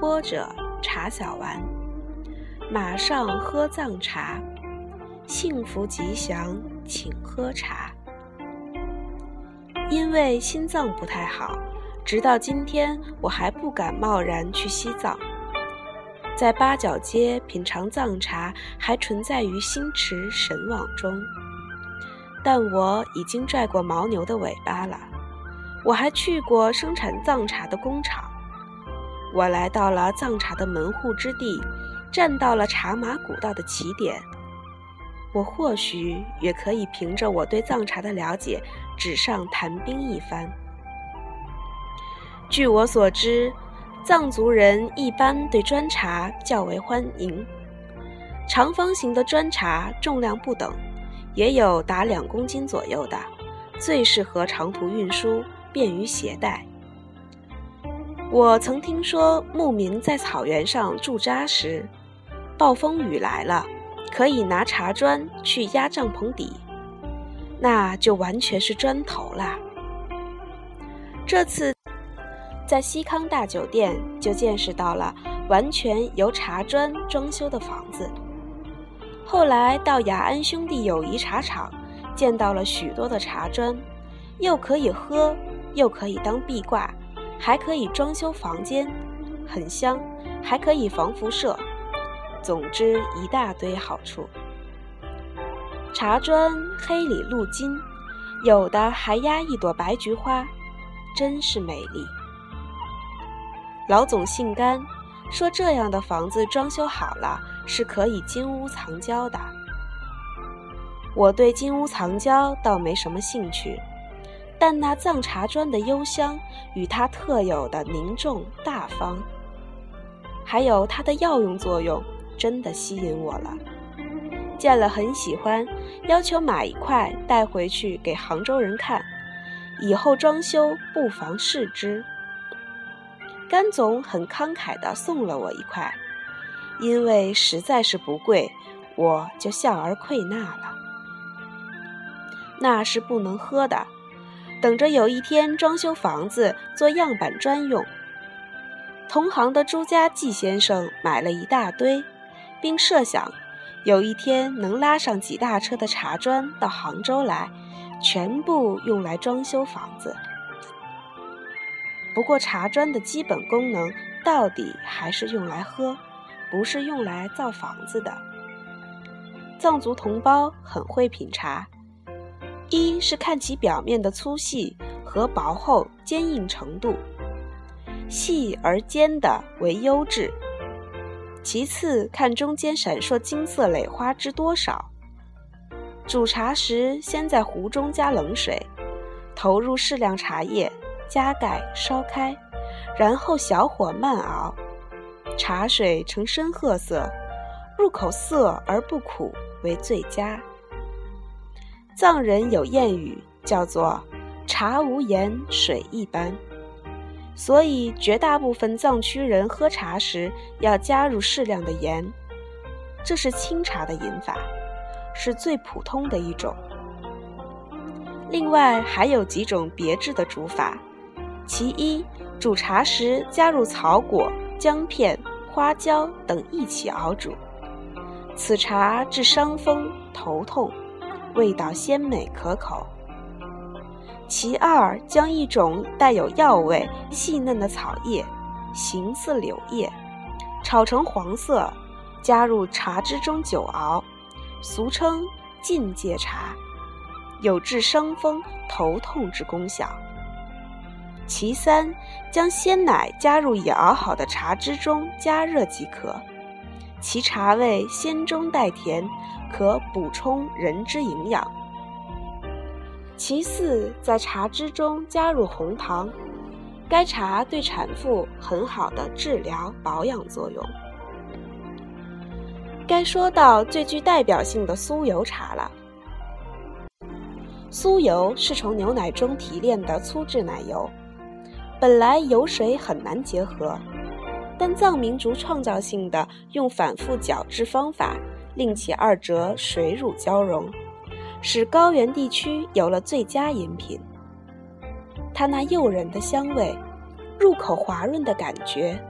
播者茶小丸，马上喝藏茶，幸福吉祥，请喝茶。因为心脏不太好，直到今天我还不敢贸然去西藏。在八角街品尝藏茶，还存在于心驰神往中。但我已经拽过牦牛的尾巴了。我还去过生产藏茶的工厂。我来到了藏茶的门户之地，站到了茶马古道的起点。我或许也可以凭着我对藏茶的了解，纸上谈兵一番。据我所知，藏族人一般对砖茶较为欢迎。长方形的砖茶重量不等，也有达两公斤左右的，最适合长途运输，便于携带。我曾听说，牧民在草原上驻扎时，暴风雨来了，可以拿茶砖去压帐篷底，那就完全是砖头啦。这次在西康大酒店就见识到了完全由茶砖装修的房子。后来到雅安兄弟友谊茶厂，见到了许多的茶砖，又可以喝，又可以当壁挂。还可以装修房间，很香，还可以防辐射，总之一大堆好处。茶砖黑里露金，有的还压一朵白菊花，真是美丽。老总姓甘，说这样的房子装修好了是可以金屋藏娇的。我对金屋藏娇倒没什么兴趣。但那藏茶砖的幽香与它特有的凝重大方，还有它的药用作用，真的吸引我了。见了很喜欢，要求买一块带回去给杭州人看，以后装修不妨试之。甘总很慷慨地送了我一块，因为实在是不贵，我就笑而愧纳了。那是不能喝的。等着有一天装修房子做样板砖用。同行的朱家季先生买了一大堆，并设想有一天能拉上几大车的茶砖到杭州来，全部用来装修房子。不过茶砖的基本功能到底还是用来喝，不是用来造房子的。藏族同胞很会品茶。一是看其表面的粗细和薄厚、坚硬程度，细而尖的为优质；其次看中间闪烁金色蕾花之多少。煮茶时，先在壶中加冷水，投入适量茶叶，加盖烧开，然后小火慢熬，茶水呈深褐色，入口涩而不苦，为最佳。藏人有谚语，叫做“茶无盐，水一般”，所以绝大部分藏区人喝茶时要加入适量的盐。这是清茶的饮法，是最普通的一种。另外还有几种别致的煮法，其一，煮茶时加入草果、姜片、花椒等一起熬煮，此茶治伤风、头痛。味道鲜美可口。其二，将一种带有药味、细嫩的草叶，形似柳叶，炒成黄色，加入茶汁中久熬，俗称进界茶，有治伤风头痛之功效。其三，将鲜奶加入已熬好的茶汁中加热即可，其茶味鲜中带甜。可补充人之营养。其次，在茶汁中加入红糖，该茶对产妇很好的治疗保养作用。该说到最具代表性的酥油茶了。酥油是从牛奶中提炼的粗制奶油，本来油水很难结合，但藏民族创造性的用反复搅制方法，令其二者水乳交融，使高原地区有了最佳饮品。它那诱人的香味，入口滑润的感觉，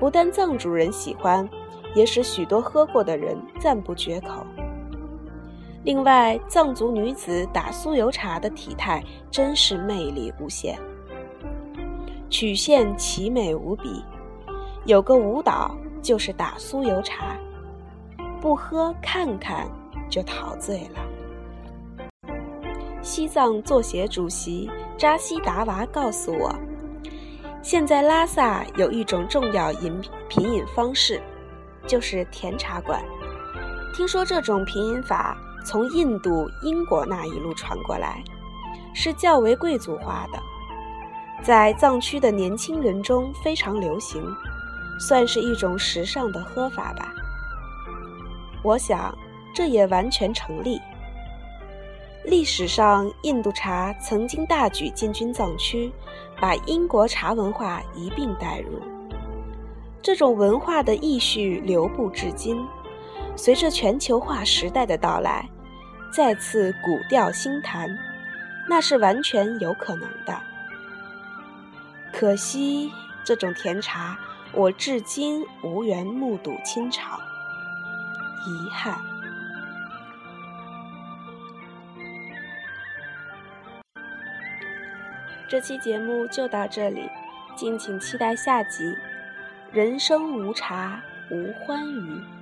不但藏族人喜欢，也使许多喝过的人赞不绝口。另外，藏族女子打酥油茶的体态真是魅力无限，曲线奇美无比。有个舞蹈就是打酥油茶，不喝看看就陶醉了。西藏作协主席扎西达娃告诉我，现在拉萨有一种重要饮品饮方式，就是甜茶馆。听说这种品饮法。从印度、英国那一路传过来，是较为贵族化的，在藏区的年轻人中非常流行，算是一种时尚的喝法吧。我想这也完全成立。历史上，印度茶曾经大举进军藏区，把英国茶文化一并带入，这种文化的意绪流布至今。随着全球化时代的到来，再次古调新谈，那是完全有可能的。可惜这种甜茶，我至今无缘目睹清朝，遗憾。这期节目就到这里，敬请期待下集。人生无茶无欢愉。